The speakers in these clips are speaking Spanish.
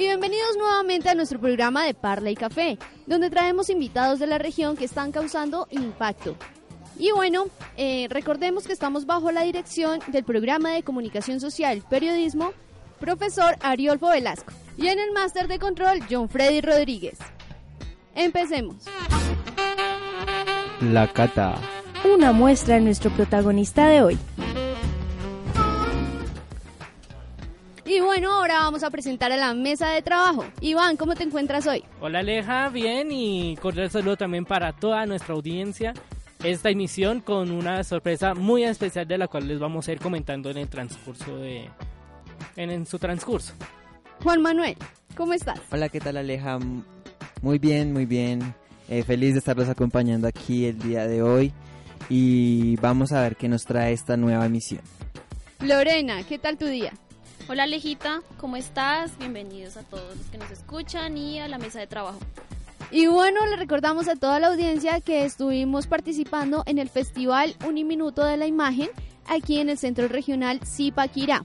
Y bienvenidos nuevamente a nuestro programa de Parla y Café, donde traemos invitados de la región que están causando impacto. Y bueno, eh, recordemos que estamos bajo la dirección del programa de comunicación social periodismo, profesor Ariolfo Velasco, y en el máster de control, John Freddy Rodríguez. Empecemos. La Cata. Una muestra de nuestro protagonista de hoy. Y bueno, ahora vamos a presentar a la mesa de trabajo. Iván, ¿cómo te encuentras hoy? Hola Aleja, bien y cordial saludo también para toda nuestra audiencia. Esta emisión con una sorpresa muy especial de la cual les vamos a ir comentando en el transcurso de... en, su transcurso. Juan Manuel, ¿cómo estás? Hola, ¿qué tal Aleja? Muy bien, muy bien. Eh, feliz de estarlos acompañando aquí el día de hoy y vamos a ver qué nos trae esta nueva emisión. Lorena, ¿qué tal tu día? Hola Alejita, ¿cómo estás? Bienvenidos a todos los que nos escuchan y a la mesa de trabajo. Y bueno, le recordamos a toda la audiencia que estuvimos participando en el Festival Uniminuto de la Imagen aquí en el Centro Regional Zipaquirá,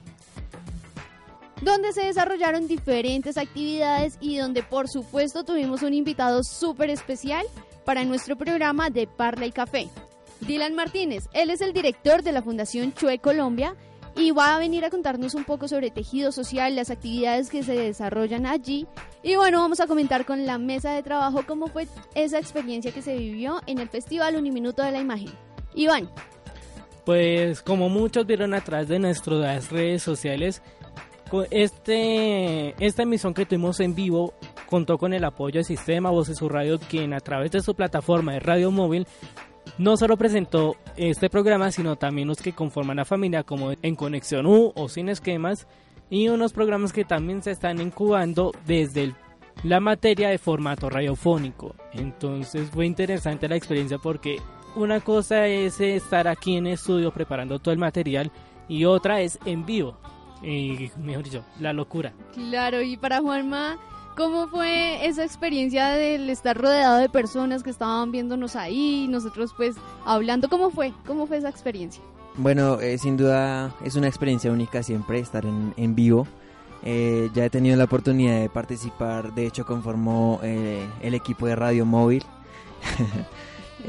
donde se desarrollaron diferentes actividades y donde por supuesto tuvimos un invitado súper especial para nuestro programa de Parla y Café. Dylan Martínez, él es el director de la Fundación Chue Colombia y va a venir a contarnos un poco sobre tejido social, las actividades que se desarrollan allí. Y bueno, vamos a comentar con la mesa de trabajo cómo fue esa experiencia que se vivió en el Festival Uniminuto de la Imagen. Iván. Pues como muchos vieron a través de nuestras redes sociales, este, esta emisión que tuvimos en vivo contó con el apoyo del sistema Voces Sur Radio, quien a través de su plataforma de radio móvil no solo presentó este programa, sino también los que conforman la familia, como En Conexión U o Sin Esquemas, y unos programas que también se están incubando desde la materia de formato radiofónico. Entonces fue interesante la experiencia porque una cosa es estar aquí en estudio preparando todo el material y otra es en vivo. Y mejor dicho, la locura. Claro, y para Juanma, ¿Cómo fue esa experiencia del estar rodeado de personas que estaban viéndonos ahí, nosotros pues hablando? ¿Cómo fue? ¿Cómo fue esa experiencia? Bueno, eh, sin duda es una experiencia única siempre estar en, en vivo. Eh, ya he tenido la oportunidad de participar, de hecho conformó eh, el equipo de Radio Móvil.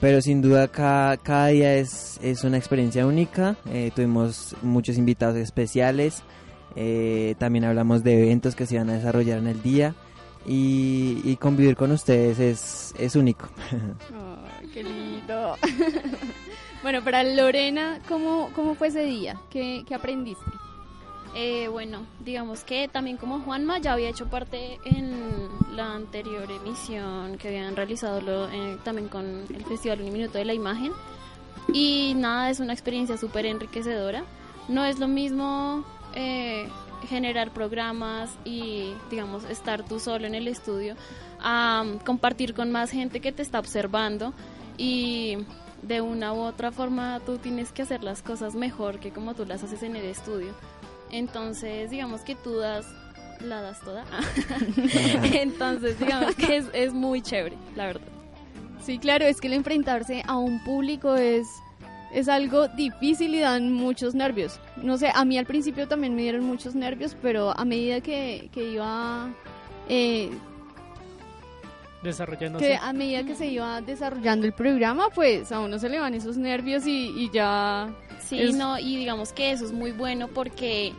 pero sin duda cada, cada día es, es, una experiencia única. tuvimos muchos invitados especiales. Eh, también hablamos de eventos que se van a desarrollar en el día y, convivir con ustedes es, es único. qué lindo. bueno, para Lorena, ¿cómo, cómo fue ese día? ¿Qué, qué aprendiste? Eh, bueno, digamos que también como Juanma ya había hecho parte en la anterior emisión que habían realizado eh, también con el Festival Un Minuto de la Imagen. Y nada, es una experiencia súper enriquecedora. No es lo mismo eh, generar programas y, digamos, estar tú solo en el estudio, a compartir con más gente que te está observando y de una u otra forma tú tienes que hacer las cosas mejor que como tú las haces en el estudio. Entonces, digamos que tú das, la das toda. Entonces, digamos que es, es muy chévere, la verdad. Sí, claro, es que el enfrentarse a un público es es algo difícil y dan muchos nervios. No sé, a mí al principio también me dieron muchos nervios, pero a medida que, que iba... Eh, Desarrollándose. Que a medida que se iba desarrollando el programa, pues a uno se le van esos nervios y, ya... Sí, no, y digamos que eso es muy bueno porque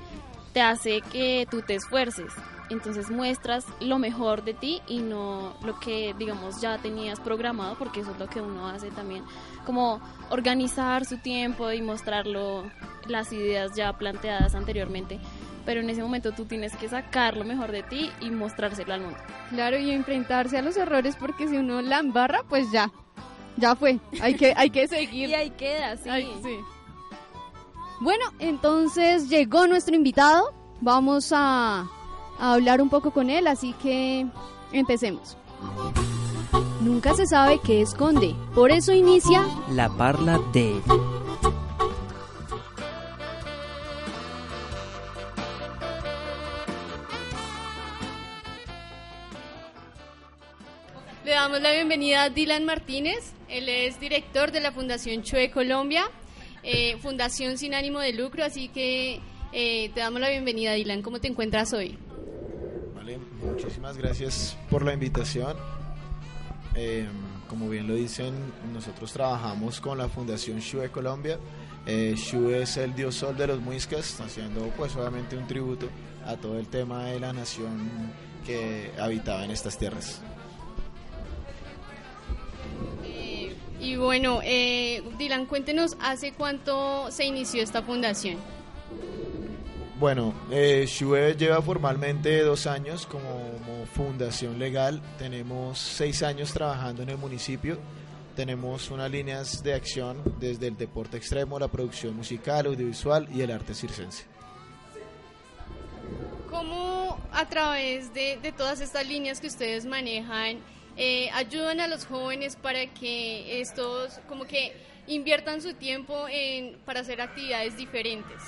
te hace que tú te esfuerces. Entonces muestras lo mejor de ti y no lo que, digamos, ya tenías programado, porque eso es lo que uno hace también como organizar su tiempo y mostrarlo las ideas ya planteadas anteriormente. Pero en ese momento tú tienes que sacar lo mejor de ti y mostrárselo al mundo. Claro, y enfrentarse a los errores porque si uno la embarra, pues ya, ya fue. Hay que, hay que seguir. y ahí queda, sí. sí. Bueno, entonces llegó nuestro invitado vamos a, a hablar un poco con él, así que empecemos. Nunca se sabe qué esconde, por eso inicia La parla de... Le damos la bienvenida a Dylan Martínez. Él es director de la Fundación Chue Colombia, eh, fundación sin ánimo de lucro. Así que eh, te damos la bienvenida, Dylan. ¿Cómo te encuentras hoy? Muchísimas gracias por la invitación. Eh, como bien lo dicen, nosotros trabajamos con la Fundación Shue Colombia. Eh, Shue es el dios sol de los muiscas, haciendo pues obviamente un tributo a todo el tema de la nación que habitaba en estas tierras. Y bueno, eh, Dylan, cuéntenos, ¿hace cuánto se inició esta fundación? Bueno, eh, Shue lleva formalmente dos años como, fundación legal. Tenemos seis años trabajando en el municipio. Tenemos unas líneas de acción desde el deporte extremo, la producción musical, audiovisual y el arte circense. ¿Cómo a través de, de todas estas líneas que ustedes manejan eh, ayudan a los jóvenes para que estos como que inviertan su tiempo en, para hacer actividades diferentes?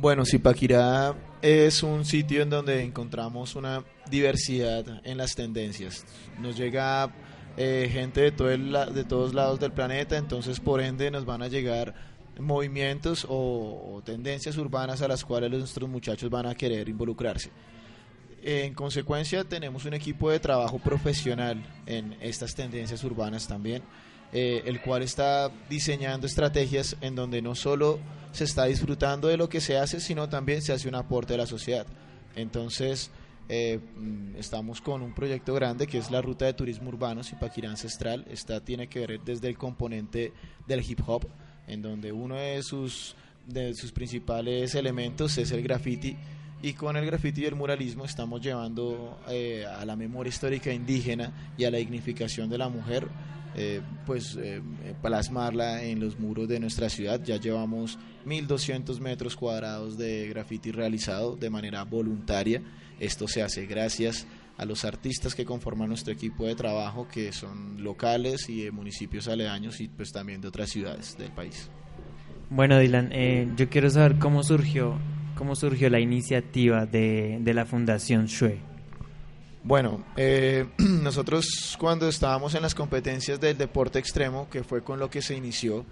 Bueno, Zipaquirá es un sitio en donde encontramos una diversidad en las tendencias. Nos llega eh, gente de, todo el de todos lados del planeta, entonces por ende nos van a llegar movimientos o, o tendencias urbanas a las cuales nuestros muchachos van a querer involucrarse. En consecuencia, tenemos un equipo de trabajo profesional en estas tendencias urbanas también, eh, el cual está diseñando estrategias en donde no solo se está disfrutando de lo que se hace, sino también se hace un aporte a la sociedad. Entonces, eh, mm, estamos con un proyecto grande que es la ruta de turismo urbano Zipaquirá Ancestral. Esta tiene que ver desde el componente del hip hop, en donde uno de sus, de sus principales elementos es el graffiti. Y con el graffiti y el muralismo estamos llevando eh, a la memoria histórica indígena y a la dignificación de la mujer, eh, pues eh, plasmarla en los muros de nuestra ciudad. Ya llevamos 1.200 metros cuadrados de graffiti realizado de manera voluntaria. Esto se hace gracias a los artistas que conforman nuestro equipo de trabajo, que son locales y de municipios aledaños y pues también de otras ciudades del país. Bueno, Dylan, eh, yo quiero saber cómo surgió, cómo surgió la iniciativa de, de la Fundación Shue. Bueno, eh, nosotros cuando estábamos en las competencias del deporte extremo, que fue con lo que se inició,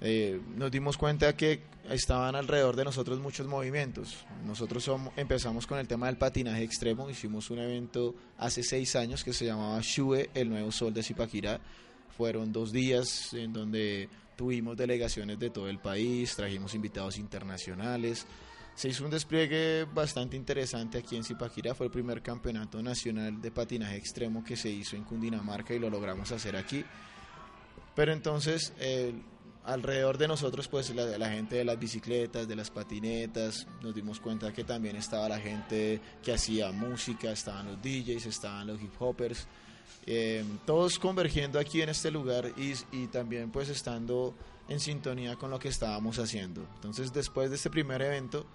eh, nos dimos cuenta que estaban alrededor de nosotros muchos movimientos. Nosotros somos- empezamos con el tema del patinaje extremo, hicimos un evento hace seis años que se llamaba Shue, el nuevo sol de Zipaquirá. Fueron dos días en donde tuvimos delegaciones de todo el país, trajimos invitados internacionales. Se hizo un despliegue bastante interesante aquí en Zipaquirá. Fue el primer campeonato nacional de patinaje extremo que se hizo en Cundinamarca y lo logramos hacer aquí. Pero entonces, eh, alrededor de nosotros, pues la, gente de las bicicletas, de las patinetas, nos dimos cuenta que también estaba la gente que hacía música, estaban los DJs, estaban los hip hoppers, eh, todos convergiendo aquí en este lugar y, y también pues estando en sintonía con lo que estábamos haciendo. Entonces, después de este primer evento,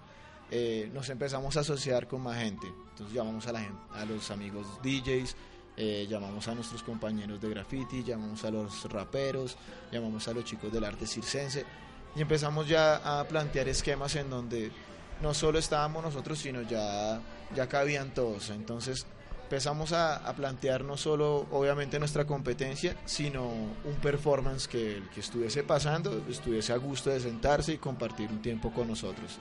eh, nos empezamos a asociar con más gente. Entonces llamamos a, la gen- a los amigos DJs, eh, llamamos a nuestros compañeros de graffiti, llamamos a los raperos, llamamos a los chicos del arte circense y empezamos ya a plantear esquemas en donde no solo estábamos nosotros, sino ya, ya cabían todos. Entonces empezamos a, a plantear no solo obviamente nuestra competencia, sino un performance que que estuviese pasando estuviese a gusto de sentarse y compartir un tiempo con nosotros.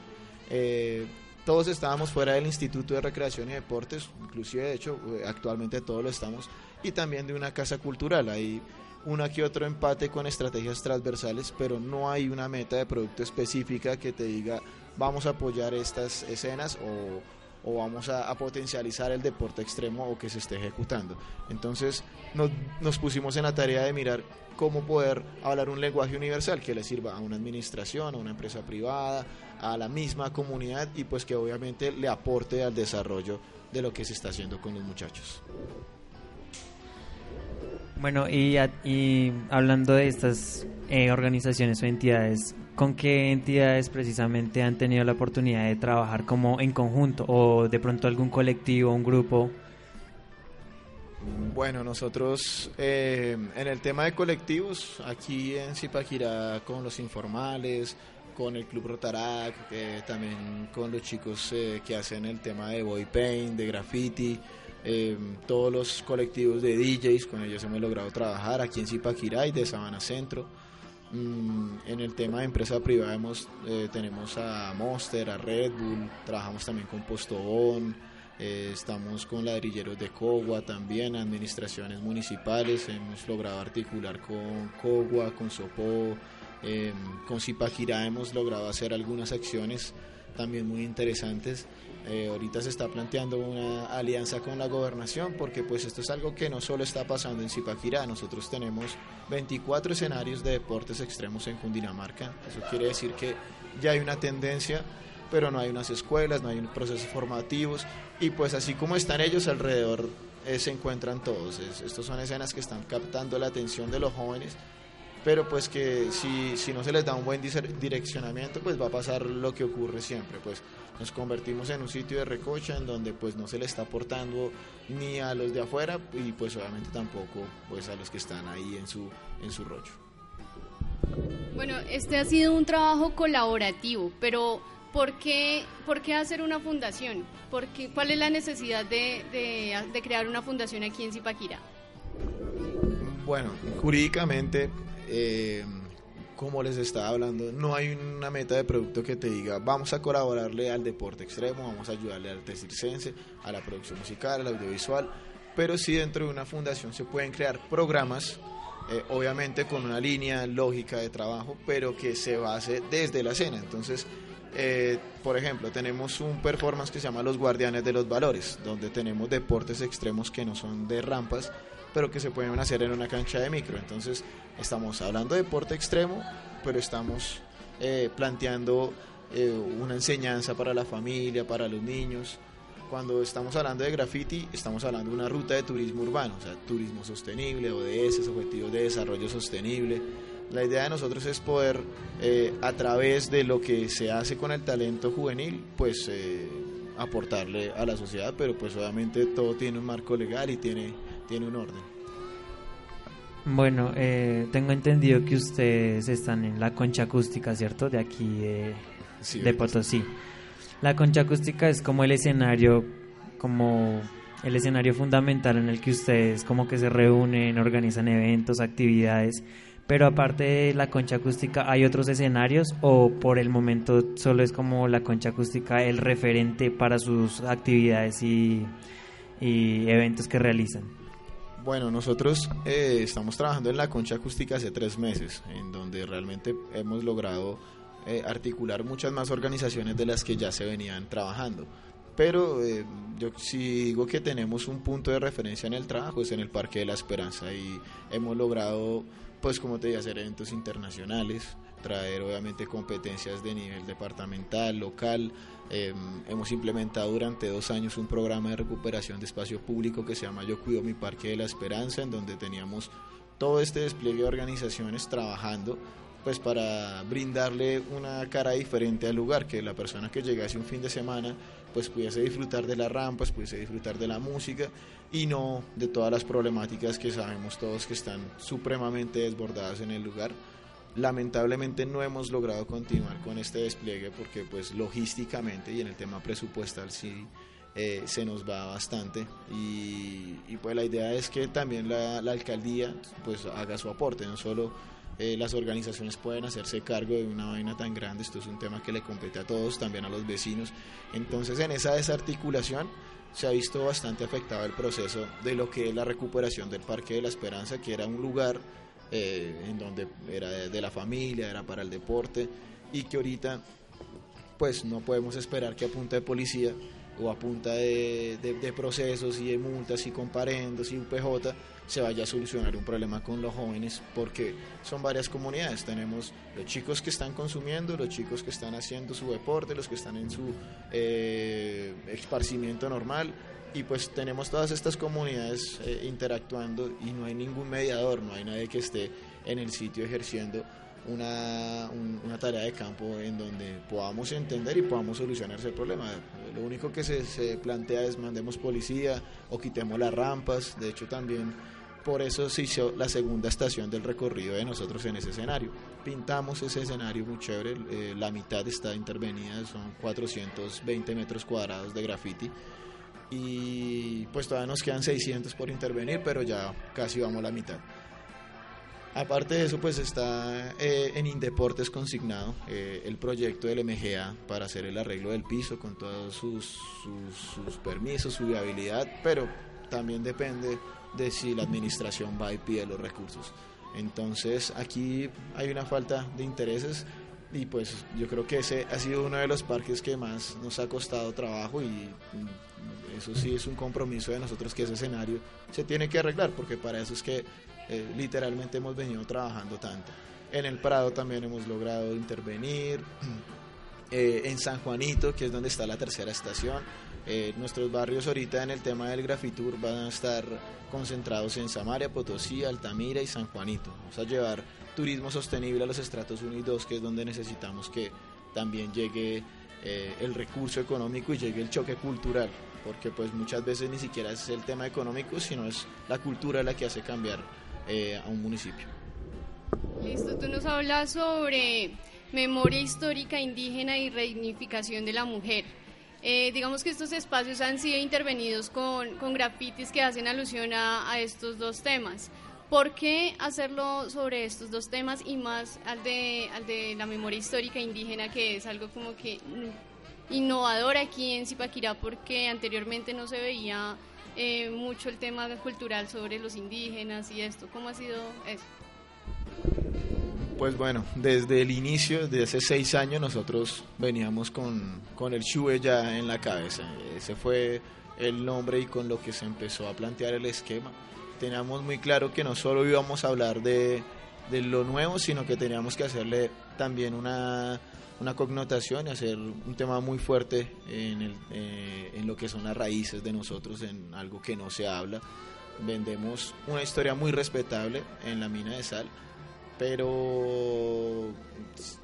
Eh, todos estábamos fuera del Instituto de Recreación y Deportes, inclusive de hecho eh, actualmente todos lo estamos, y también de una casa cultural. Hay una que otro empate con estrategias transversales, pero no hay una meta de producto específica que te diga vamos a apoyar estas escenas o, o vamos a, a potencializar el deporte extremo o que se esté ejecutando. Entonces nos, nos pusimos en la tarea de mirar cómo poder hablar un lenguaje universal que le sirva a una administración, a una empresa privada, a la misma comunidad y pues que obviamente le aporte al desarrollo de lo que se está haciendo con los muchachos. Bueno, y, y hablando de estas eh, organizaciones o entidades, ¿Con qué entidades precisamente han tenido la oportunidad de trabajar como en conjunto o de pronto algún colectivo, un grupo? Bueno, nosotros eh, en el tema de colectivos, aquí en Zipaquirá con los informales, con el Club Rotarac, también con los chicos eh, que hacen el tema de boy paint, de graffiti, eh, todos los colectivos de DJs, con ellos hemos logrado trabajar aquí en Zipaquirá y de Sabana Centro. Mm, en el tema de empresa privada hemos, tenemos a Monster, a Red Bull, trabajamos también con Postobón, eh, estamos con ladrilleros de Cogua también, administraciones municipales, hemos logrado articular con Cogua, con Sopó, eh, con Zipaquirá hemos logrado hacer algunas acciones también muy interesantes. Eh, ahorita se está planteando una alianza con la gobernación porque pues esto es algo que no solo está pasando en Zipaquirá, nosotros tenemos 24 escenarios de deportes extremos en Cundinamarca, eso quiere decir que ya hay una tendencia pero no hay unas escuelas, no hay procesos formativos y pues así como están ellos alrededor eh, se encuentran todos. estos son escenas que están captando la atención de los jóvenes, pero pues que si, si no se les da un buen direccionamiento pues va a pasar lo que ocurre siempre, pues nos convertimos en un sitio de recocha en donde pues no se le está aportando ni a los de afuera y pues obviamente tampoco pues a los que están ahí en su, en su rollo. Bueno, este ha sido un trabajo colaborativo, pero ¿por qué, por qué hacer una fundación? ¿Por ¿Cuál es la necesidad de, de, crear una fundación aquí en Zipaquirá? Bueno, jurídicamente, eh, como les estaba hablando, no hay una meta de producto que te diga vamos a colaborarle al deporte extremo, vamos a ayudarle al circense, a la producción musical, al audiovisual, pero sí dentro de una fundación se pueden crear programas eh, obviamente con una línea lógica de trabajo, pero que se base desde la escena. Entonces, eh, por ejemplo, tenemos un performance que se llama Los Guardianes de los Valores, donde tenemos deportes extremos que no son de rampas, pero que se pueden hacer en una cancha de micro. Entonces, estamos hablando de deporte extremo, pero estamos eh, planteando eh, una enseñanza para la familia, para los niños. Cuando estamos hablando de graffiti, estamos hablando de una ruta de turismo urbano, o sea, turismo sostenible, ODS, Objetivos de Desarrollo Sostenible la idea de nosotros es poder, eh, a través de lo que se hace con el talento juvenil, pues eh, aportarle a la sociedad, pero pues obviamente todo tiene un marco legal y tiene, tiene un orden. Bueno, eh, tengo entendido que ustedes están en la concha acústica, ¿cierto? De aquí de Potosí. La concha acústica es como el escenario, como el escenario fundamental en el que ustedes como que se reúnen, organizan eventos, actividades. Pero aparte de la concha acústica, ¿hay otros escenarios o por el momento solo es como la concha acústica el referente para sus actividades y, eventos que realizan? Bueno, nosotros eh, estamos trabajando en la concha acústica hace tres meses, en donde realmente hemos logrado eh, articular muchas más organizaciones de las que ya se venían trabajando. Pero eh, yo sí digo que tenemos un punto de referencia en el trabajo, es en el Parque de la Esperanza y hemos logrado pues como te dije, hacer eventos internacionales, traer obviamente competencias de nivel departamental, local. Em, hemos implementado durante dos años un programa de recuperación de espacio público que se llama Yo Cuido Mi Parque de la Esperanza, en donde teníamos todo este despliegue de organizaciones trabajando pues para brindarle una cara diferente al lugar, que la persona que llegase un fin de semana pues pudiese disfrutar de las rampas, pudiese disfrutar de la música y no de todas las problemáticas que sabemos todos que están supremamente desbordadas en el lugar. Lamentablemente no hemos logrado continuar con este despliegue porque pues logísticamente y en el tema presupuestal sí eh, se nos va bastante y, pues la idea es que también la, alcaldía pues haga su aporte, no solo eh, las organizaciones pueden hacerse cargo de una vaina tan grande, esto es un tema que le compete a todos, también a los vecinos. Entonces en esa desarticulación se ha visto bastante afectado el proceso de lo que es la recuperación del Parque de la Esperanza, que era un lugar eh, en donde era de, la familia, era para el deporte, y que ahorita pues no podemos esperar que a punta de policía o a punta de, procesos y de multas y comparendos y un PJ se vaya a solucionar un problema con los jóvenes, porque son varias comunidades. Tenemos los chicos que están consumiendo, los chicos que están haciendo su deporte, los que están en su eh, esparcimiento normal, y pues tenemos todas estas comunidades eh, interactuando y no hay ningún mediador, no hay nadie que esté en el sitio ejerciendo una, una tarea de campo en donde podamos entender y podamos solucionar ese problema. Lo único que se, se plantea es mandemos policía o quitemos las rampas. De hecho, también por eso se hizo la segunda estación del recorrido de nosotros en ese escenario. Pintamos ese escenario muy chévere, eh, la mitad está intervenida, son 420 metros cuadrados de graffiti y pues todavía nos quedan 600 por intervenir, pero ya casi vamos a la mitad. Aparte de eso, pues está eh, en Indeportes consignado eh, el proyecto del MGA para hacer el arreglo del piso con todos sus, sus, permisos, su viabilidad, pero también depende de si la administración va y pide los recursos. Entonces aquí hay una falta de intereses y pues yo creo que ese ha sido uno de los parques que más nos ha costado trabajo y eso sí es un compromiso de nosotros que ese escenario se tiene que arreglar porque para eso es que eh, literalmente hemos venido trabajando tanto. En el Prado también hemos logrado intervenir, eh, en San Juanito, que es donde está la tercera estación. Eh, nuestros barrios ahorita en el tema del grafitur van a estar concentrados en Samaria, Potosí, Altamira y San Juanito. Vamos a llevar turismo sostenible a los estratos 1 y 2, que es donde necesitamos que también llegue el recurso económico y llegue el choque cultural, porque pues muchas veces ni siquiera es el tema económico, sino es la cultura la que hace cambiar eh, a un municipio. Listo, tú nos hablas sobre memoria histórica indígena y reunificación de la mujer. Eh, digamos que estos espacios han sido intervenidos con, con grafitis que hacen alusión a, a, estos dos temas. ¿Por qué hacerlo sobre estos dos temas y más al de, al de la memoria histórica indígena, que es algo como que innovador aquí en Zipaquirá, porque anteriormente no se veía eh, mucho el tema cultural sobre los indígenas y esto. ¿Cómo ha sido eso? Pues bueno, desde el inicio, desde hace seis años, nosotros veníamos con, con el Shue ya en la cabeza. Ese fue el nombre y con lo que se empezó a plantear el esquema. Teníamos muy claro que no solo íbamos a hablar de, de lo nuevo, sino que teníamos que hacerle también una una connotación y hacer un tema muy fuerte en, eh, en lo que son las raíces de nosotros, en algo que no se habla. Vendemos una historia muy respetable en la mina de sal, pero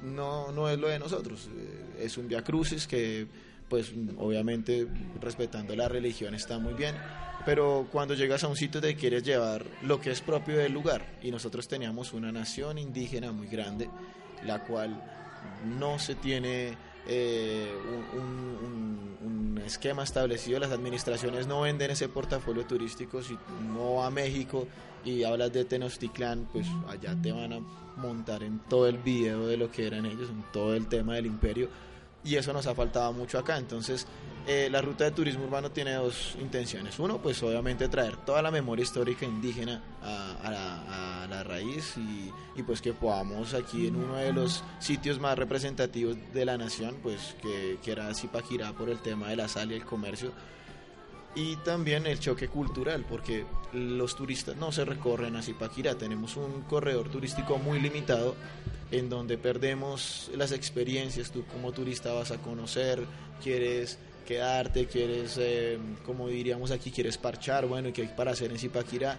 no, no es lo de nosotros. Es un via crucis que, pues obviamente respetando la religión está muy bien, pero cuando llegas a un sitio te quieres llevar lo que es propio del lugar. Y nosotros teníamos una nación indígena muy grande, la cual no se tiene eh, un, esquema establecido, las administraciones no venden ese portafolio turístico, si no a México y hablas de Tenochtitlán, pues allá te van a montar en todo el video de lo que eran ellos, en todo el tema del imperio y eso nos ha faltado mucho acá. Entonces, eh, la ruta de turismo urbano tiene dos intenciones. Uno, pues obviamente traer toda la memoria histórica indígena a, la, raíz y, pues que podamos aquí en uno de los sitios más representativos de la nación, pues que, que era Zipaquirá por el tema de la sal y el comercio, y también el choque cultural, porque los turistas no se recorren a Zipaquirá, tenemos un corredor turístico muy limitado en donde perdemos las experiencias, tú como turista vas a conocer, quieres quedarte, quieres, eh, como diríamos aquí, quieres parchar, bueno, ¿y qué hay para hacer en Zipaquirá?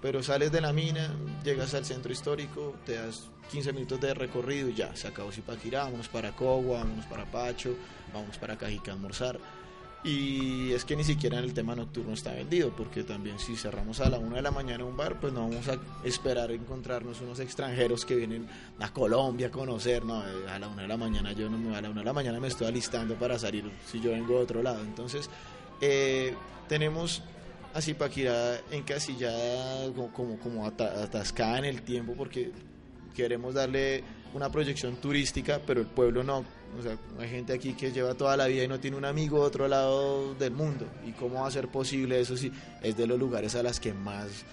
Pero sales de la mina, llegas al centro histórico, te das 15 minutos de recorrido y ya, se acabó Zipaquirá, vamos para Cogua, vamos para Pacho, vamos para Cajica a almorzar y es que ni siquiera en el tema nocturno está vendido, porque también si cerramos a la una de la mañana un bar, pues no vamos a esperar encontrarnos unos extranjeros que vienen a Colombia a conocer, no, eh, a la una de la mañana yo no me a la una de la mañana me estoy alistando para salir si yo vengo de otro lado. Entonces, eh, tenemos así Paquirá encasillada como, como, como atascada en el tiempo porque queremos darle una proyección turística, pero el pueblo no. O sea, hay gente aquí que lleva toda la vida y no tiene un amigo de otro lado del mundo. ¿Y cómo va a ser posible eso si es de los lugares a las que más,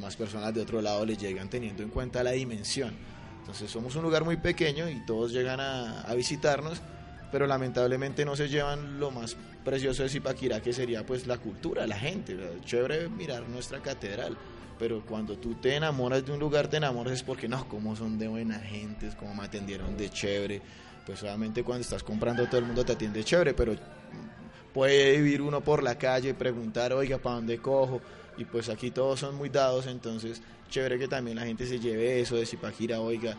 más personas de otro lado le llegan teniendo en cuenta la dimensión? Entonces somos un lugar muy pequeño y todos llegan a, a visitarnos, pero lamentablemente no se llevan lo más precioso de Zipaquirá, que sería pues la cultura, la gente. Chévere mirar nuestra catedral pero cuando tú te enamoras de un lugar, te enamoras es porque no, como son de buena gente, como me atendieron de chévere. Pues obviamente cuando estás comprando todo el mundo te atiende chévere, pero puede vivir uno por la calle y preguntar, oiga, ¿para dónde cojo? Y pues aquí todos son muy dados, entonces chévere que también la gente se lleve eso de Zipaquira, oiga,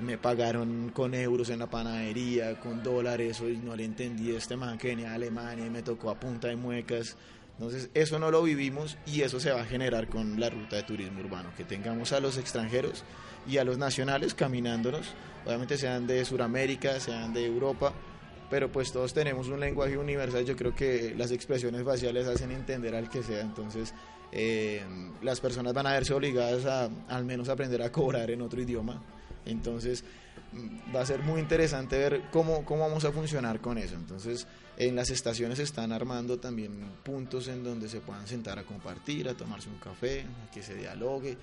me pagaron con euros en la panadería, con dólares, y no le entendí este man que venía de Alemania y me tocó a punta de muecas. Entonces eso no lo vivimos y eso se va a generar con la ruta de turismo urbano, que tengamos a los extranjeros y a los nacionales caminándonos, obviamente sean de Sudamérica, sean de Europa, pero pues todos tenemos un lenguaje universal, yo creo que las expresiones faciales hacen entender al que sea, entonces eh, las personas van a verse obligadas a al menos aprender a cobrar en otro idioma, entonces mm, va a ser muy interesante ver cómo, cómo vamos a funcionar con eso. Entonces, en las estaciones están armando también puntos en donde se puedan sentar a compartir, a tomarse un café, a que se dialogue.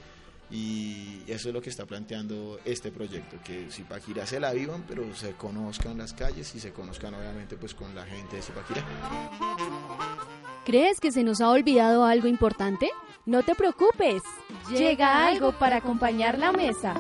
Y eso es lo que está planteando este proyecto, que Zipaquirá se la vivan, pero se conozcan las calles y se conozcan obviamente pues con la gente de Zipaquirá. ¿Crees que se nos ha olvidado algo importante? No te preocupes, llega algo para acompañar la mesa.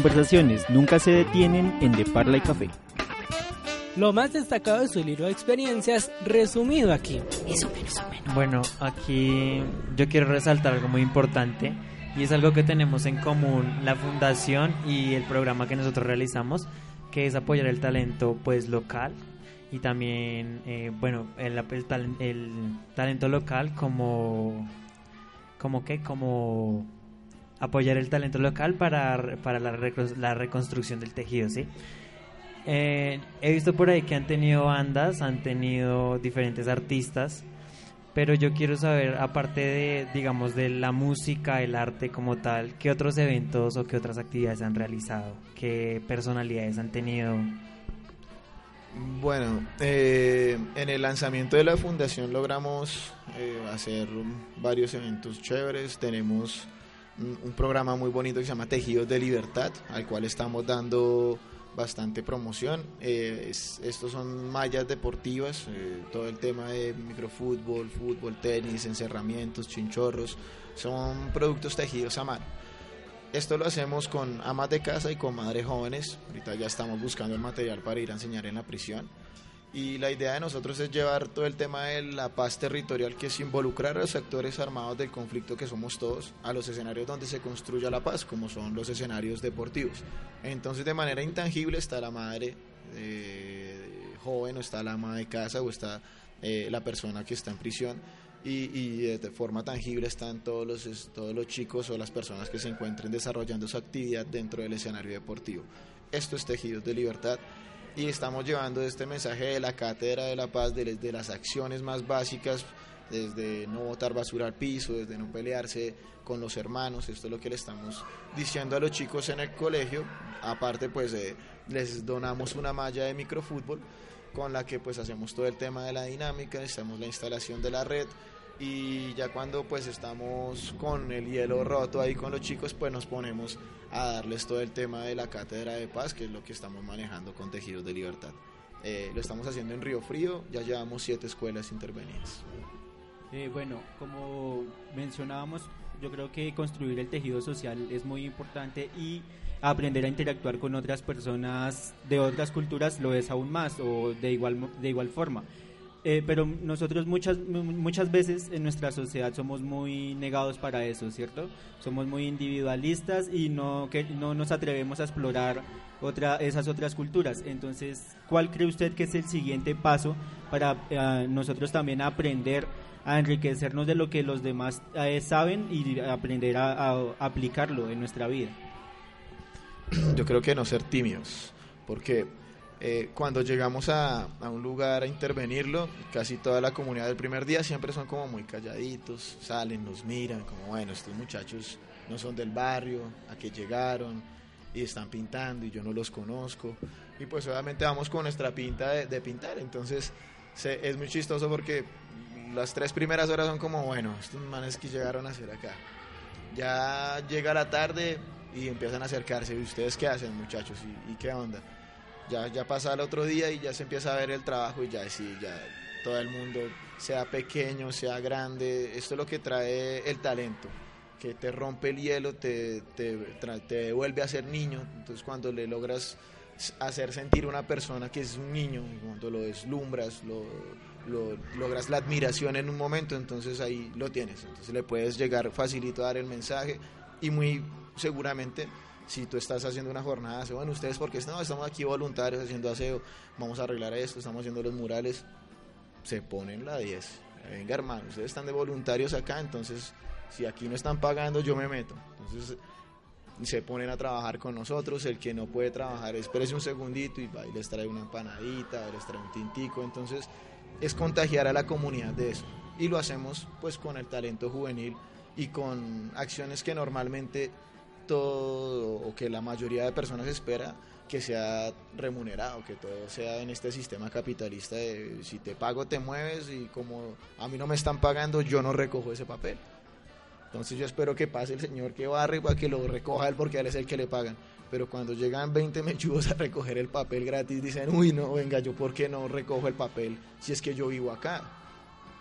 Conversaciones nunca se detienen en De Parla y Café. Lo más destacado de su libro de experiencias resumido aquí. Eso menos o menos. Bueno, aquí yo quiero resaltar algo muy importante y es algo que tenemos en común la fundación y el programa que nosotros realizamos, que es apoyar el talento pues local y también eh, bueno el, el, talento local como como que como apoyar el talento local para, para la, la reconstrucción del tejido, ¿sí? Eh, he visto por ahí que han tenido bandas, han tenido diferentes artistas, pero yo quiero saber, aparte de, digamos, de la música, el arte como tal, ¿qué otros eventos o qué otras actividades han realizado? ¿Qué personalidades han tenido? Bueno, eh, en el lanzamiento de la fundación logramos eh, hacer varios eventos chéveres. Tenemos un, programa muy bonito que se llama Tejidos de Libertad, al cual estamos dando bastante promoción. Eh, estos son mallas deportivas, eh, todo el tema de microfútbol, fútbol, tenis, encerramientos, chinchorros, son productos tejidos a mano. Esto lo hacemos con amas de casa y con madres jóvenes. Ahorita ya estamos buscando el material para ir a enseñar en la prisión. Y la idea de nosotros es llevar todo el tema de la paz territorial, que es involucrar a los actores armados del conflicto que somos todos, a los escenarios donde se construya la paz, como son los escenarios deportivos. Entonces, de manera intangible está la madre eh, joven, o está la ama de casa, o está eh, la persona que está en prisión. Y, y, de forma tangible están todos los, todos los chicos o las personas que se encuentren desarrollando su actividad dentro del escenario deportivo. Esto es Tejidos de Libertad y estamos llevando este mensaje de la Cátedra de la Paz, de, las acciones más básicas, desde no botar basura al piso, desde no pelearse con los hermanos, esto es lo que le estamos diciendo a los chicos en el colegio, aparte pues eh, les donamos una malla de microfútbol con la que pues hacemos todo el tema de la dinámica, hacemos la instalación de la red, y ya cuando pues estamos con el hielo roto ahí con los chicos pues nos ponemos a darles todo el tema de la cátedra de paz que es lo que estamos manejando con Tejidos de Libertad. Eh, lo estamos haciendo en Río Frío, ya llevamos siete escuelas intervenidas. Eh, bueno, como mencionábamos, yo creo que construir el tejido social es muy importante y aprender a interactuar con otras personas de otras culturas lo es aún más o de igual, de igual forma. Eh, pero nosotros muchas, muchas veces en nuestra sociedad somos muy negados para eso, ¿cierto? Somos muy individualistas y no, que, no nos atrevemos a explorar otra, esas otras culturas. Entonces, ¿cuál cree usted que es el siguiente paso para eh, nosotros también aprender a enriquecernos de lo que los demás eh, saben y aprender a, a aplicarlo en nuestra vida? Yo creo que no ser tímidos, porque eh, cuando llegamos a, un lugar a intervenirlo, casi toda la comunidad del primer día siempre son como muy calladitos, salen, nos miran, como bueno, estos muchachos no son del barrio, a qué llegaron y están pintando y yo no los conozco. Y pues obviamente vamos con nuestra pinta de, pintar, entonces es muy chistoso porque las tres primeras horas son como, bueno, estos manes que llegaron a hacer acá. Ya llega la tarde y empiezan a acercarse, ¿y ustedes qué hacen muchachos? y qué onda? Ya, ya pasa el otro día y ya se empieza a ver el trabajo y ya sí, ya todo el mundo, sea pequeño, sea grande, esto es lo que trae el talento, que te rompe el hielo, te, te, devuelve a ser niño, entonces cuando le logras hacer sentir una persona que es un niño, cuando lo deslumbras, lo, lo, logras la admiración en un momento, entonces ahí lo tienes, entonces le puedes llegar facilito a dar el mensaje y muy seguramente si tú estás haciendo una jornada, bueno, ustedes porque estamos aquí voluntarios haciendo aseo, vamos a arreglar esto, estamos haciendo los murales, se ponen la 10. Venga, hermano, ustedes están de voluntarios acá, entonces si aquí no están pagando, yo me meto. Entonces se ponen a trabajar con nosotros, el que no puede trabajar, espérese un segundito y va y les trae una empanadita, les trae un tintico, entonces es contagiar a la comunidad de eso. Y lo hacemos pues con el talento juvenil y con acciones que normalmente o que la mayoría de personas espera que sea remunerado, que todo sea en este sistema capitalista de si te pago te mueves y como a mí no me están pagando yo no recojo ese papel. Entonces yo espero que pase el señor que barre para que lo recoja él porque él es el que le pagan. Pero cuando llegan 20 mechudos a recoger el papel gratis dicen, uy no, venga, yo por qué no recojo el papel si es que yo vivo acá.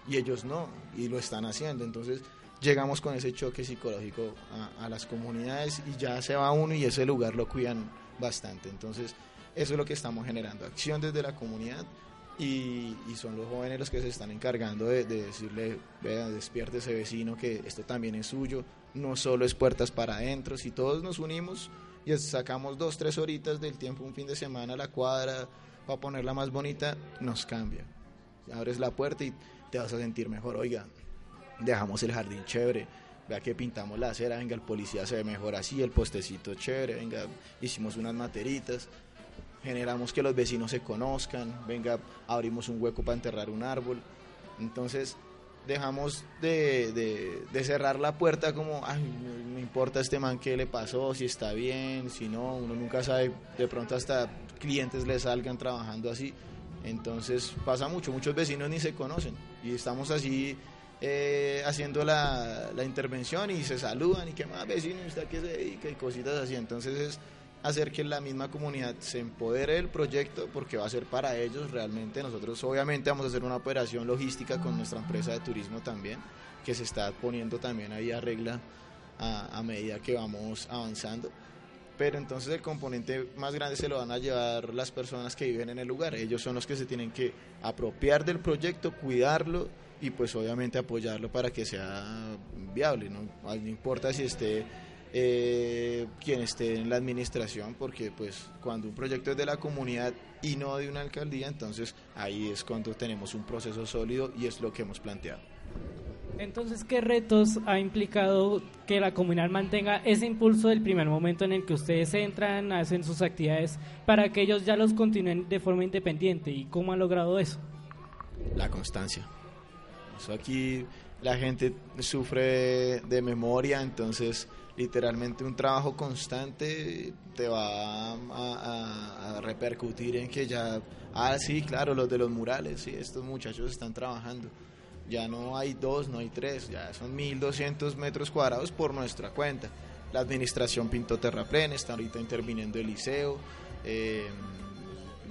Y ellos no, y lo están haciendo. Entonces llegamos con ese choque psicológico a, a las comunidades y ya se va uno y ese lugar lo cuidan bastante. Entonces, eso es lo que estamos generando, acción desde la comunidad y, y son los jóvenes los que se están encargando de, de decirle, vea, despierte ese vecino que esto también es suyo, no solo es puertas para adentro, si todos nos unimos y sacamos dos, tres horitas del tiempo un fin de semana la cuadra para ponerla más bonita, nos cambia. Abres la puerta y te vas a sentir mejor, oiga, dejamos el jardín chévere, vea que pintamos la acera, venga, el policía se ve mejor así, el postecito chévere, venga, hicimos unas materitas, generamos que los vecinos se conozcan, venga, abrimos un hueco para enterrar un árbol. Entonces dejamos de, de, de cerrar la puerta como, ay, no, importa este man qué le pasó, si está bien, si no, uno nunca sabe, de pronto hasta clientes le salgan trabajando así. Entonces pasa mucho, muchos vecinos ni se conocen y estamos así eh, haciendo la, la, intervención y se saludan y qué más vecino, usted qué se dedica y cositas así. Entonces es hacer que la misma comunidad se empodere del proyecto porque va a ser para ellos realmente. Nosotros obviamente vamos a hacer una operación logística con nuestra empresa de turismo también, que se está poniendo también ahí a regla a medida que vamos avanzando. Pero entonces el componente más grande se lo van a llevar las personas que viven en el lugar. Ellos son los que se tienen que apropiar del proyecto, cuidarlo y pues obviamente apoyarlo para que sea viable. No, no importa si esté eh, quien esté en la administración, porque pues cuando un proyecto es de la comunidad y no de una alcaldía, entonces ahí es cuando tenemos un proceso sólido y es lo que hemos planteado. Entonces, ¿qué retos ha implicado que la comunidad mantenga ese impulso del primer momento en el que ustedes entran, hacen sus actividades, para que ellos ya los continúen de forma independiente? ¿Y cómo han logrado eso? La constancia. Eso aquí la gente sufre de memoria, entonces literalmente un trabajo constante te va a, repercutir en que ya, ah, sí, claro, los de los murales, sí, estos muchachos están trabajando. Ya no hay dos, no hay tres, ya son 1.200 metros cuadrados por nuestra cuenta. La administración pintó terraplén, está ahorita interviniendo el liceo. Eh,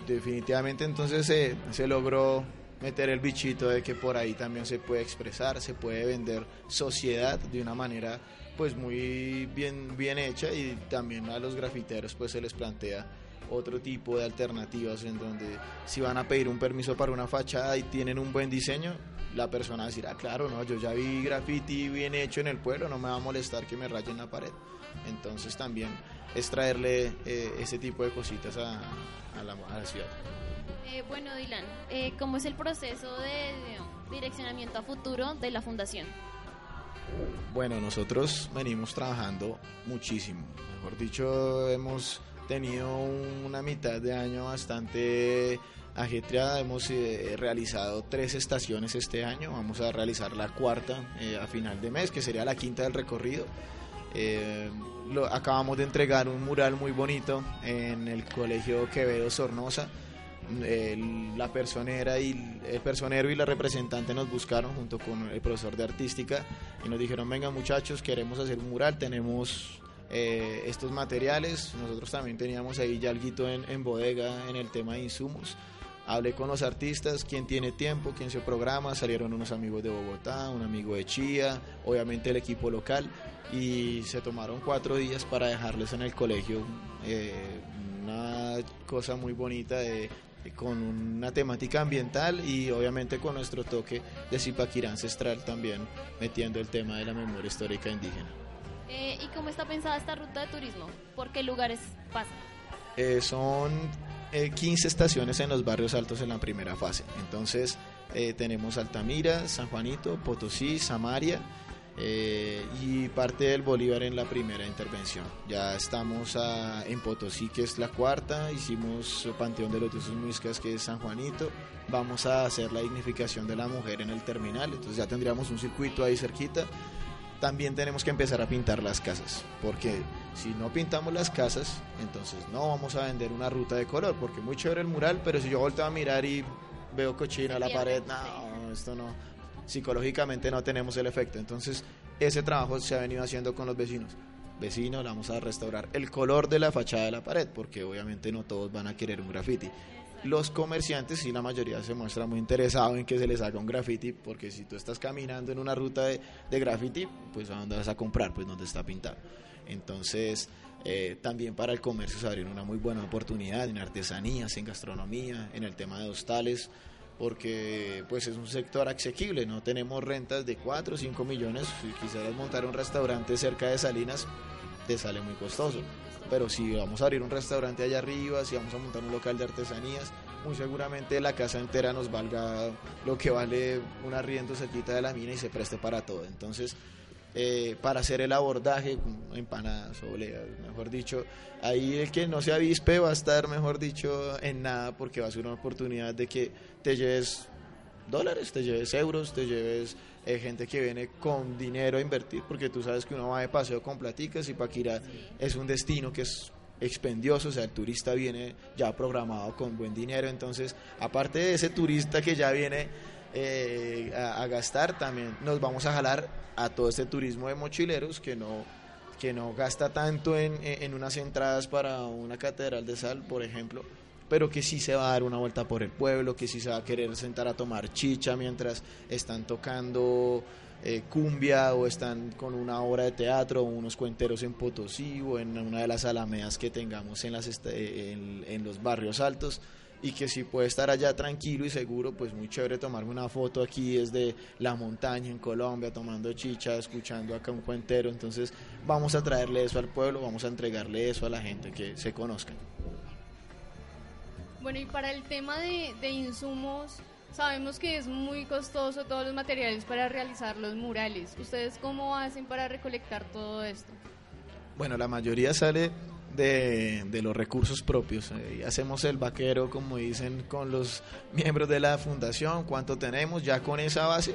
definitivamente entonces se, se logró meter el bichito de que por ahí también se puede expresar, se puede vender sociedad de una manera pues muy bien, bien hecha y también a los grafiteros pues se les plantea otro tipo de alternativas en donde si van a pedir un permiso para una fachada y tienen un buen diseño, la persona decirá, claro, no, yo ya vi graffiti bien hecho en el pueblo, no me va a molestar que me rayen la pared. Entonces también es traerle eh, ese tipo de cositas a, a, a la, ciudad. Eh, bueno, Dylan, eh, ¿cómo es el proceso de, direccionamiento a futuro de la fundación? Bueno, nosotros venimos trabajando muchísimo. Mejor dicho, hemos tenido una mitad de año bastante ajetreada. Hemos eh, realizado tres estaciones este año. Vamos a realizar la cuarta a final de mes, que sería la quinta del recorrido. Acabamos de entregar un mural muy bonito en el Colegio Quevedo Sornosa. El, la personera y el personero y la representante nos buscaron junto con el profesor de artística y nos dijeron venga muchachos queremos hacer un mural tenemos eh, estos materiales nosotros también teníamos ahí ya algo en, en bodega en el tema de insumos. Hablé con los artistas, quién tiene tiempo, quién se programa, salieron unos amigos de Bogotá, un amigo de Chía, obviamente el equipo local, y se tomaron cuatro días para dejarles en el colegio eh, una cosa muy bonita de, con una temática ambiental y obviamente con nuestro toque de Zipaquirá ancestral también, metiendo el tema de la memoria histórica indígena. Eh, ¿Y cómo está pensada esta ruta de turismo? ¿Por qué lugares pasa? Eh, son eh, 15 estaciones en los barrios altos en la primera fase. Entonces eh, tenemos Altamira, San Juanito, Potosí, Samaria eh, y parte del Bolívar en la primera intervención. Ya estamos a, en Potosí, que es la cuarta, hicimos Panteón de los Dioses Muiscas, que es San Juanito. Vamos a hacer la dignificación de la mujer en el terminal, entonces ya tendríamos un circuito ahí cerquita también tenemos que empezar a pintar las casas, porque si no pintamos las casas, entonces no vamos a vender una ruta de color, porque muy chévere el mural, pero si yo volteo a mirar y veo cochina la pared, no, esto no, psicológicamente no tenemos el efecto. Entonces, ese trabajo se ha venido haciendo con los vecinos. Vecinos, vamos a restaurar el color de la fachada de la pared, porque obviamente no todos van a querer un graffiti. los comerciantes sí la mayoría se muestra muy interesado en que se les haga un graffiti, porque si tú estás caminando en una ruta de, de graffiti, pues a dónde vas a comprar, pues donde está pintado. Entonces, eh, también para el comercio se abrió una muy buena oportunidad en artesanías, en gastronomía, en el tema de hostales, porque pues es un sector asequible, no tenemos rentas de 4 o 5 millones, si quisieras montar un restaurante cerca de Salinas, te sale muy costoso. Pero si vamos a abrir un restaurante allá arriba, si vamos a montar un local de artesanías, muy seguramente la casa entera nos valga lo que vale un arriendo cerquita de la mina y se preste para todo. Entonces, eh, para hacer el abordaje, empanadas, oleas, mejor dicho, ahí el que no se avispe va a estar, mejor dicho, en nada porque va a ser una oportunidad de que te lleves dólares, te lleves euros, te lleves eh, gente que viene con dinero a invertir, porque tú sabes que uno va de paseo con platicas y Paquira es un destino que es expendioso, o sea, el turista viene ya programado con buen dinero, entonces, aparte de ese turista que ya viene eh, a, a, gastar, también nos vamos a jalar a todo este turismo de mochileros que no que no gasta tanto en, en unas entradas para una catedral de sal, por ejemplo, pero que sí se va a dar una vuelta por el pueblo, que sí se va a querer sentar a tomar chicha mientras están tocando eh, cumbia o están con una obra de teatro o unos cuenteros en Potosí o en una de las alamedas que tengamos en, las en, en los barrios altos y que si puede estar allá tranquilo y seguro, pues muy chévere tomarme una foto aquí desde la montaña en Colombia, tomando chicha, escuchando acá un cuentero. Entonces vamos a traerle eso al pueblo, vamos a entregarle eso a la gente, que se conozcan. Bueno, y para el tema de, de insumos, sabemos que es muy costoso todos los materiales para realizar los murales. ¿Ustedes cómo hacen para recolectar todo esto? Bueno, la mayoría sale de, de, los recursos propios. Eh, hacemos el vaquero, como dicen, con los miembros de la fundación, cuánto tenemos, ya con esa base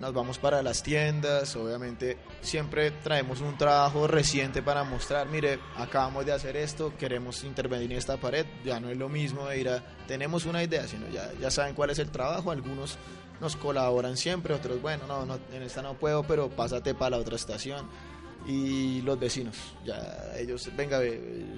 nos vamos para las tiendas, obviamente siempre traemos un trabajo reciente para mostrar, mire, acabamos de hacer esto, queremos intervenir en esta pared, ya no es lo mismo de ir a, tenemos una idea, sino ya, ya saben cuál es el trabajo, algunos nos colaboran siempre, otros, bueno, no, no en esta no puedo, pero pásate para la otra estación y los vecinos. Ya ellos, venga,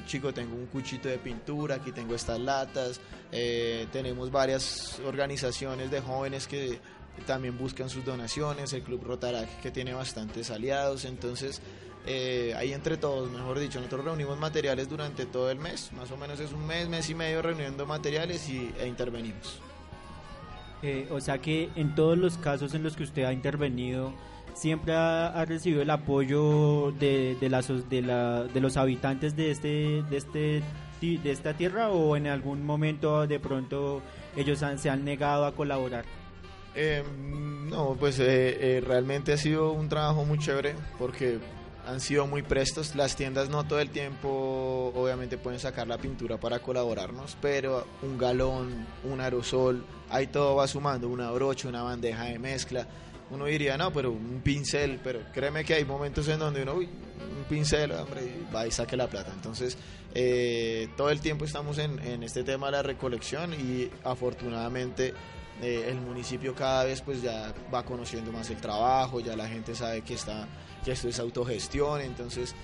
chico, tengo un cuchito de pintura, aquí tengo estas latas. Eh, tenemos varias organizaciones de jóvenes que también buscan sus donaciones. El Club Rotarac que tiene bastantes aliados. Entonces, eh, ahí entre todos, mejor dicho, nosotros reunimos materiales durante todo el mes. Más o menos es un mes, mes y medio reuniendo materiales y, e intervenimos. Eh, o sea que en todos los casos en los que usted ha intervenido, siempre ha, recibido el apoyo de, de, las, de, la, de los habitantes de, este, de, este, de esta tierra o en algún momento de pronto ellos han, se han negado a colaborar? Eh, no, pues eh, eh, realmente ha sido un trabajo muy chévere porque han sido muy prestos. Las tiendas no todo el tiempo, obviamente pueden sacar la pintura para colaborarnos, pero un galón, un aerosol, ahí todo va sumando, una brocha, una bandeja de mezcla uno diría, no, pero un pincel, pero créeme que hay momentos en donde uno, uy, un pincel, hombre, va y saque la plata. Entonces, todo el tiempo estamos en, en, este tema de la recolección y afortunadamente eh, el municipio cada vez pues ya va conociendo más el trabajo, ya la gente sabe que, está, que esto es autogestión, entonces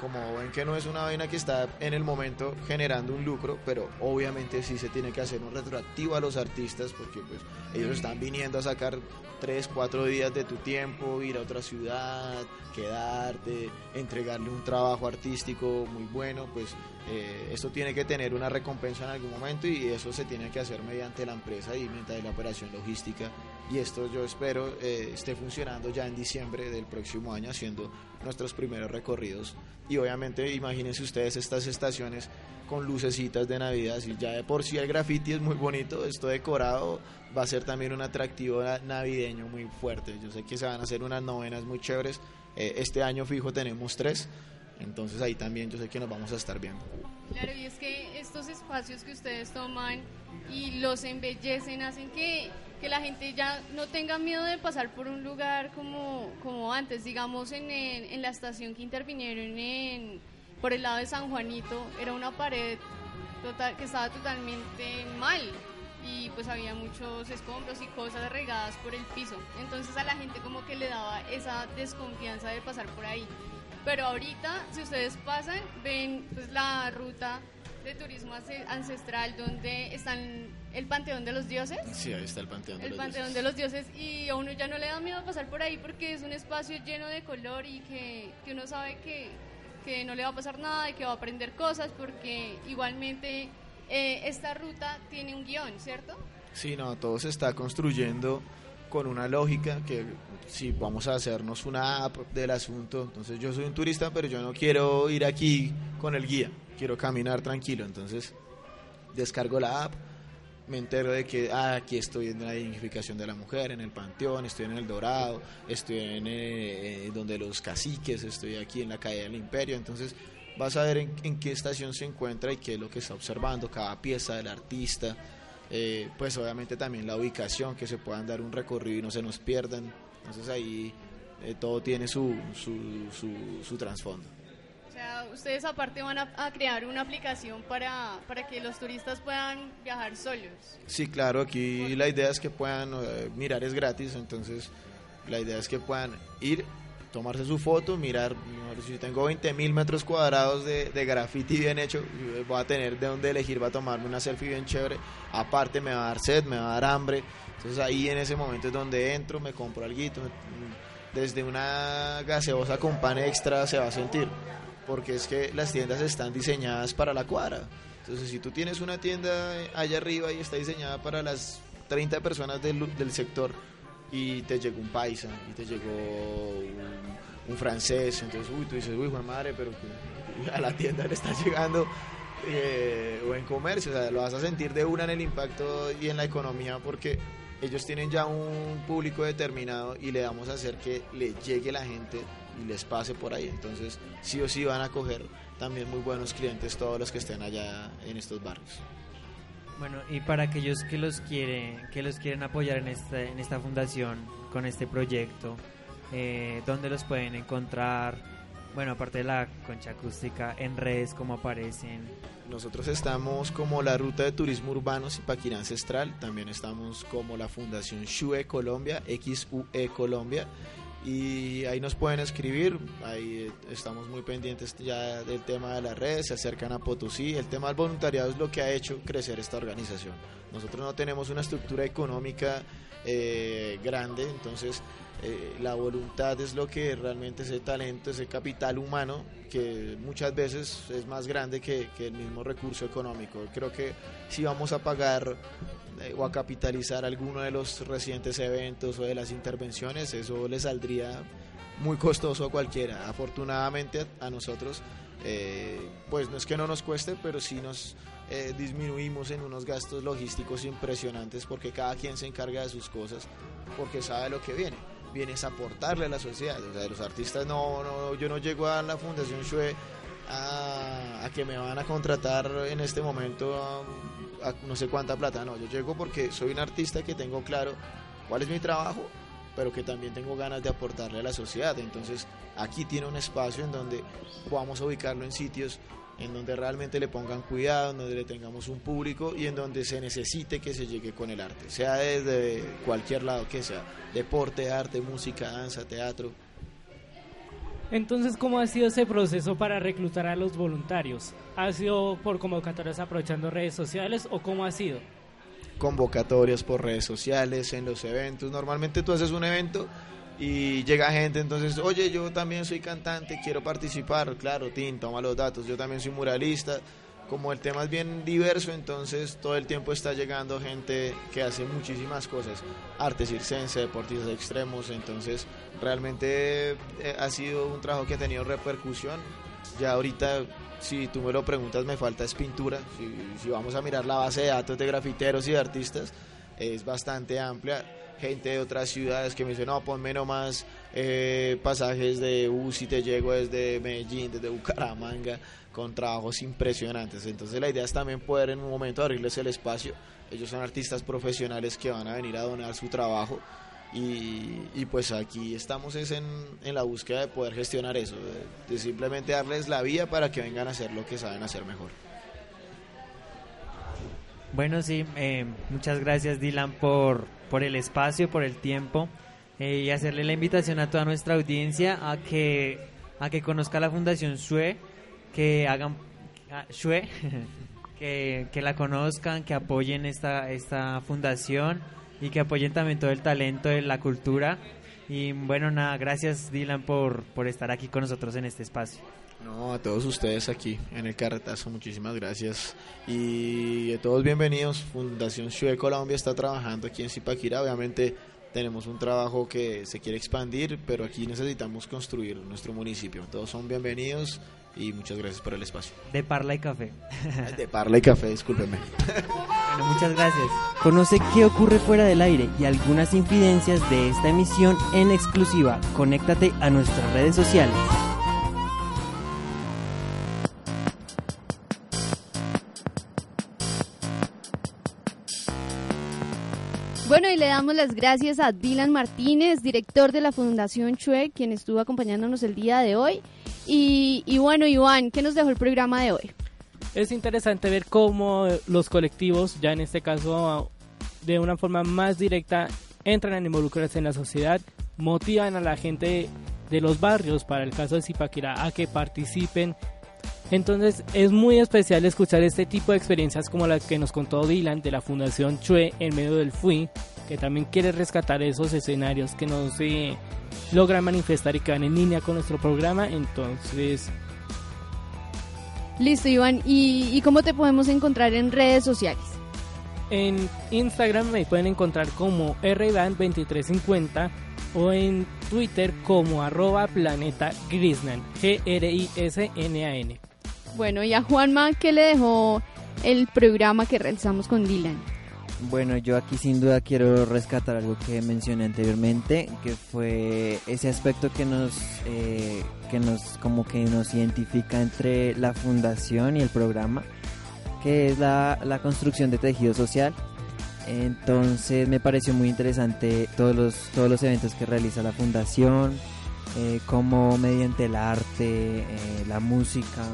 como ven que no es una vaina que está en el momento generando un lucro, pero obviamente sí se tiene que hacer un retroactivo a los artistas porque pues ellos están viniendo a sacar tres, cuatro días de tu tiempo, ir a otra ciudad, quedarte, entregarle un trabajo artístico muy bueno, pues eh, esto tiene que tener una recompensa en algún momento y eso se tiene que hacer mediante la empresa y mediante la operación logística. Y esto yo espero eh, esté funcionando ya en diciembre del próximo año haciendo nuestros primeros recorridos. Y obviamente imagínense ustedes estas estaciones con lucecitas de Navidad. Y ya de por sí el graffiti es muy bonito, esto decorado va a ser también un atractivo navideño muy fuerte, yo sé que se van a hacer unas novenas muy chéveres, eh, este año fijo tenemos tres entonces ahí también yo sé que nos vamos a estar viendo. Claro, y es que estos espacios que ustedes toman y los embellecen hacen que, que la gente ya no tenga miedo de pasar por un lugar como, como antes. Digamos, en, en, la estación que intervinieron en, por el lado de San Juanito, era una pared total, que estaba totalmente mal y pues había muchos escombros y cosas regadas por el piso. Entonces a la gente como que le daba esa desconfianza de pasar por ahí. Pero ahorita, si ustedes pasan, ven pues la ruta de turismo ance- ancestral donde están el Panteón de los Dioses. Sí, ahí está el Panteón de El los Panteón Dioses. de los Dioses y a uno ya no le da miedo pasar por ahí porque es un espacio lleno de color y que, que uno sabe que, que no le va a pasar nada y que va a aprender cosas porque igualmente eh, esta ruta tiene un guion, ¿cierto? Sí, no, todo se está construyendo con una lógica que si vamos a hacernos una app del asunto, entonces yo soy un turista, pero yo no quiero ir aquí con el guía, quiero caminar tranquilo, entonces descargo la app, me entero de que ah, aquí estoy en la dignificación de la mujer, en el panteón, estoy en el Dorado, estoy en eh, eh, donde los caciques, estoy aquí en la calle del Imperio, entonces vas a ver en, en qué estación se encuentra y qué es lo que está observando cada pieza del artista. Eh, pues obviamente también la ubicación, que se puedan dar un recorrido y no se nos pierdan. Entonces ahí eh, todo tiene su, su, su, su trasfondo. O sea, ustedes aparte van a, a crear una aplicación para, para que los turistas puedan viajar solos. Sí, claro, aquí la idea es que puedan eh, mirar, es gratis, entonces la idea es que puedan ir, tomarse su foto, mirar, si tengo 20 mil metros cuadrados de, de graffiti bien hecho, voy a tener de dónde elegir, va a tomarme una selfie bien chévere, aparte me va a dar sed, me va a dar hambre, entonces ahí en ese momento es donde entro, me compro algo, desde una gaseosa con pan extra se va a sentir, porque es que las tiendas están diseñadas para la cuadra. Entonces, si tú tienes una tienda allá arriba y está diseñada para las 30 personas del, del sector y te llegó un paisa y te llegó un, francés, entonces, uy, tú dices, uy, Juan madre, pero a la tienda le está llegando eh, o en comercio, o sea, lo vas a sentir de una en el impacto y en la economía porque ellos tienen ya un público determinado y le vamos a hacer que le llegue la gente y les pase por ahí. Entonces, sí o sí van a coger también muy buenos clientes todos los que estén allá en estos barrios. Bueno, y para aquellos que los quieren, que los quieren apoyar en esta, en esta fundación, con este proyecto, eh, ¿dónde los pueden encontrar? Bueno, aparte de la concha acústica, en redes, ¿cómo aparecen? Nosotros estamos como la Ruta de Turismo Urbano Zipaquirá Ancestral, también estamos como la Fundación XUE Colombia, XUE Colombia, y ahí nos pueden escribir, ahí eh, estamos muy pendientes ya del tema de las redes, se acercan a Potosí, el tema del voluntariado es lo que ha hecho crecer esta organización. Nosotros no tenemos una estructura económica eh, grande, entonces eh, la voluntad es lo que realmente ese talento, ese capital humano, que muchas veces es más grande que, que el mismo recurso económico. Creo que si vamos a pagar eh, o a capitalizar alguno de los recientes eventos o de las intervenciones, eso le saldría muy costoso a cualquiera. Afortunadamente a nosotros, eh, pues no es que no nos cueste, pero sí nos eh, disminuimos en unos gastos logísticos impresionantes porque cada quien se encarga de sus cosas porque sabe lo que viene. Viene es aportarle a la sociedad. O sea, los artistas no, no yo no llego a la Fundación Shue a, a que me van a contratar en este momento a, no sé cuánta plata, no, yo llego porque soy un artista que tengo claro cuál es mi trabajo, pero que también tengo ganas de aportarle a la sociedad. Entonces, aquí tiene un espacio en donde a ubicarlo en sitios en donde realmente le pongan cuidado, en donde le tengamos un público y en donde se necesite que se llegue con el arte, sea desde cualquier lado que sea, deporte, arte, música, danza, teatro. Entonces, ¿cómo ha sido ese proceso para reclutar a los voluntarios? ¿Ha sido por convocatorias aprovechando redes sociales o cómo ha sido? Convocatorias por redes sociales, en los eventos. Normalmente tú haces un evento y llega gente, entonces, oye, yo también soy cantante, quiero participar. Claro, Tin, toma los datos. Yo también soy muralista. Como el tema es bien diverso, entonces todo el tiempo está llegando gente que hace muchísimas cosas. Arte circense, deportistas extremos. Entonces, realmente eh, ha sido un trabajo que ha tenido repercusión. Ya ahorita si tú me lo preguntas, me falta es pintura. Si, si, vamos a mirar la base de datos de grafiteros y de artistas, es bastante amplia. Gente de otras ciudades que me dicen, no, ponme nomás eh, pasajes de U si te llego desde Medellín, desde Bucaramanga, con trabajos impresionantes. Entonces la idea es también poder en un momento abrirles el espacio. Ellos son artistas profesionales que van a venir a donar su trabajo. Y, pues aquí estamos es en, en, la búsqueda de poder gestionar eso, de, de, simplemente darles la vía para que vengan a hacer lo que saben hacer mejor. Bueno, sí, eh, muchas gracias Dylan por, por el espacio, por el tiempo eh, y hacerle la invitación a toda nuestra audiencia a que, a que conozca la Fundación SUE, que hagan, ah, SUE, que, que la conozcan, que apoyen esta, esta fundación y que apoyen también todo el talento de la cultura. Y bueno, nada, gracias Dylan por, por estar aquí con nosotros en este espacio. No, a todos ustedes aquí en el carretazo, muchísimas gracias. Y a todos bienvenidos. Fundación Shue Colombia está trabajando aquí en Zipaquirá. Obviamente tenemos un trabajo que se quiere expandir, pero aquí necesitamos construir nuestro municipio. Todos son bienvenidos y muchas gracias por el espacio. De Parla y Café. De Parla y Café, discúlpeme. Bueno, muchas gracias. Conoce qué ocurre fuera del aire y algunas infidencias de esta emisión en exclusiva. Conéctate a nuestras redes sociales. Bueno, y le damos las gracias a Dylan Martínez, director de la Fundación Chue, quien estuvo acompañándonos el día de hoy. Y, y bueno, Iván, ¿qué nos dejó el programa de hoy? Es interesante ver cómo los colectivos, ya en este caso de una forma más directa, entran a involucrarse en la sociedad, motivan a la gente de los barrios, para el caso de Zipaquirá, a que participen. Entonces es muy especial escuchar este tipo de experiencias como la que nos contó Dylan de la Fundación Chue en medio del FUI, que también quiere rescatar esos escenarios que no se logran manifestar y que van en línea con nuestro programa. Entonces Listo, Iván. ¿Y, y cómo te podemos encontrar en redes sociales? En Instagram me pueden encontrar como rban2350 o en Twitter como arroba planeta Grisnan, G-R-I-S-N-A-N. Bueno, y a Juanma, ¿qué le dejó el programa que realizamos con Dylan? Bueno, yo aquí sin duda quiero rescatar algo que mencioné anteriormente, que fue ese aspecto que nos, eh, que nos, como que nos identifica entre la fundación y el programa, que es la, la construcción de tejido social. Entonces me pareció muy interesante todos los, todos los eventos que realiza la fundación, eh, cómo mediante el arte, eh, la música,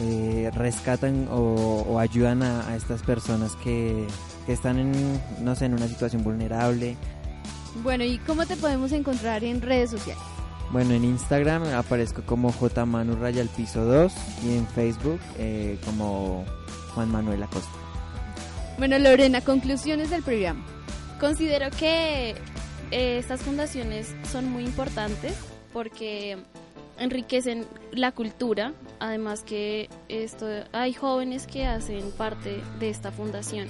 eh, rescatan o, ayudan a estas personas que, que están en, no sé, en una situación vulnerable. Bueno, ¿y cómo te podemos encontrar en redes sociales? Bueno, en Instagram aparezco como Jmanu Raya al piso 2 y en Facebook eh, como Juan Manuel Acosta. Bueno, Lorena, conclusiones del programa. Considero que eh, estas fundaciones son muy importantes porque enriquecen la cultura, además que esto hay jóvenes que hacen parte de esta fundación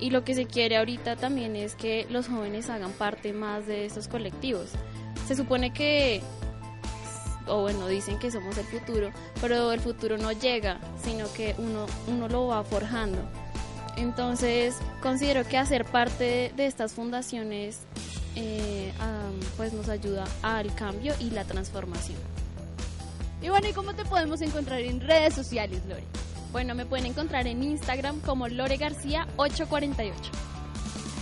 y lo que se quiere ahorita también es que los jóvenes hagan parte más de estos colectivos. Se supone que o bueno, dicen que somos el futuro, pero el futuro no llega, sino que uno uno lo va forjando. Entonces, considero que hacer parte de, estas fundaciones eh, um, pues nos ayuda al cambio y la transformación. Y bueno, ¿y cómo te podemos encontrar en redes sociales, Lore? Bueno, me pueden encontrar en Instagram como Lore García 848.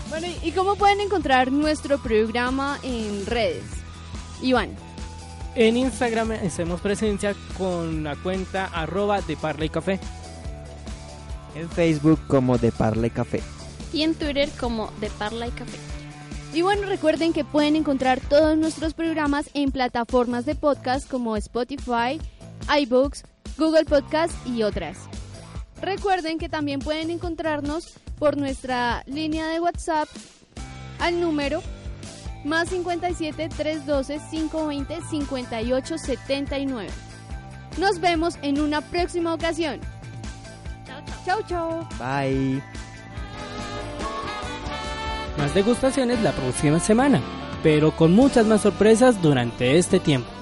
Bueno, ¿y cómo pueden encontrar nuestro programa en redes? Iván. En Instagram hacemos presencia con la cuenta arroba de Parla y Café. En Facebook como de Parle Café. Y en Twitter como de Parla y Café. Y bueno, recuerden que pueden encontrar todos nuestros programas en plataformas de podcast como Spotify, iBooks, Google Podcast y otras. Recuerden que también pueden encontrarnos por nuestra línea de WhatsApp al número más 57 312 520 58 79. Nos vemos en una próxima ocasión. Chau, chau. Bye. Más degustaciones la próxima semana, pero con muchas más sorpresas durante este tiempo.